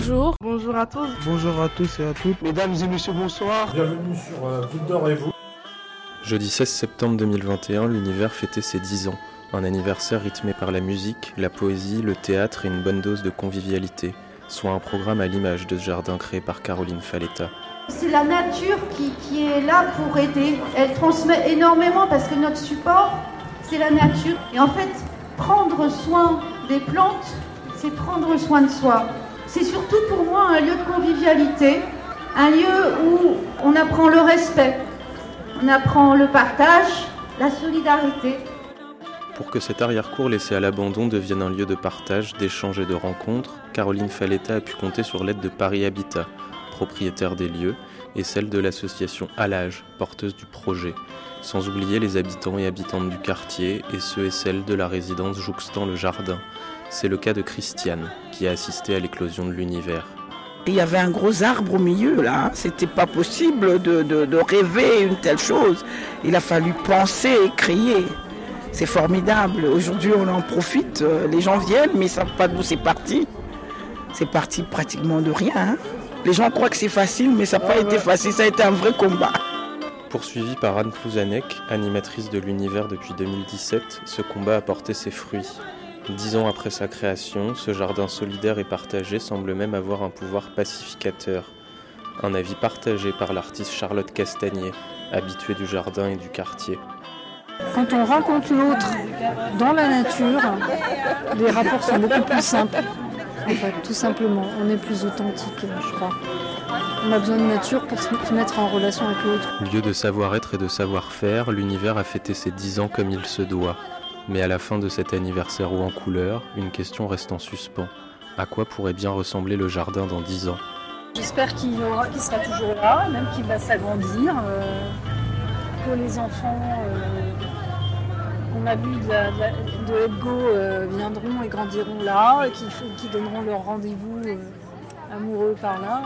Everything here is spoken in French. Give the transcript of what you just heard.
Bonjour. Bonjour à tous. Bonjour à tous et à toutes. Mesdames et messieurs, bonsoir. Bienvenue sur euh, Goutte d'Or et vous. Jeudi 16 septembre 2021, l'univers fêtait ses 10 ans. Un anniversaire rythmé par la musique, la poésie, le théâtre et une bonne dose de convivialité, soit un programme à l'image de ce jardin créé par Caroline Faletta. C'est la nature qui, qui est là pour aider. Elle transmet énormément parce que notre support, c'est la nature. Et en fait, prendre soin des plantes, c'est prendre soin de soi. C'est surtout pour moi un lieu de convivialité, un lieu où on apprend le respect, on apprend le partage, la solidarité. Pour que cet arrière-cour laissé à l'abandon devienne un lieu de partage, d'échange et de rencontres, Caroline Faletta a pu compter sur l'aide de Paris Habitat, propriétaire des lieux, et celle de l'association Alage, porteuse du projet, sans oublier les habitants et habitantes du quartier et ceux et celles de la résidence jouxtant le jardin. C'est le cas de Christiane, qui a assisté à l'éclosion de l'univers. Il y avait un gros arbre au milieu là, hein. c'était pas possible de, rêver une telle chose. Il a fallu penser et créer. C'est formidable. Aujourd'hui on en profite, les gens viennent mais ils savent pas d'où c'est parti. C'est parti pratiquement de rien. Hein. Les gens croient que c'est facile mais ça n'a pas été facile, ça a été un vrai combat. Poursuivi par Anne Plouzanek, animatrice de l'univers depuis 2017, ce combat a porté ses fruits. Dix ans après sa création, ce jardin solidaire et partagé semble même avoir un pouvoir pacificateur. Un avis partagé par l'artiste Charlotte Castagnier, habituée du jardin et du quartier. Quand on rencontre l'autre dans la nature, les rapports sont beaucoup plus simples. En fait, tout simplement, on est plus authentique, je crois. On a besoin de nature pour se mettre en relation avec l'autre. Lieu de savoir-être et de savoir-faire, l'univers a fêté ses dix ans comme il se doit. Mais à la fin de cet anniversaire haut en couleur, une question reste en suspens. À quoi pourrait bien ressembler le jardin dans 10 ans? J'espère qu'il qu sera toujours là, même qu'il va s'agrandir, euh, que les enfants euh, qu'on a vus de, de, de euh, viendront et grandiront là, qui, qui donneront leur rendez-vous amoureux par là.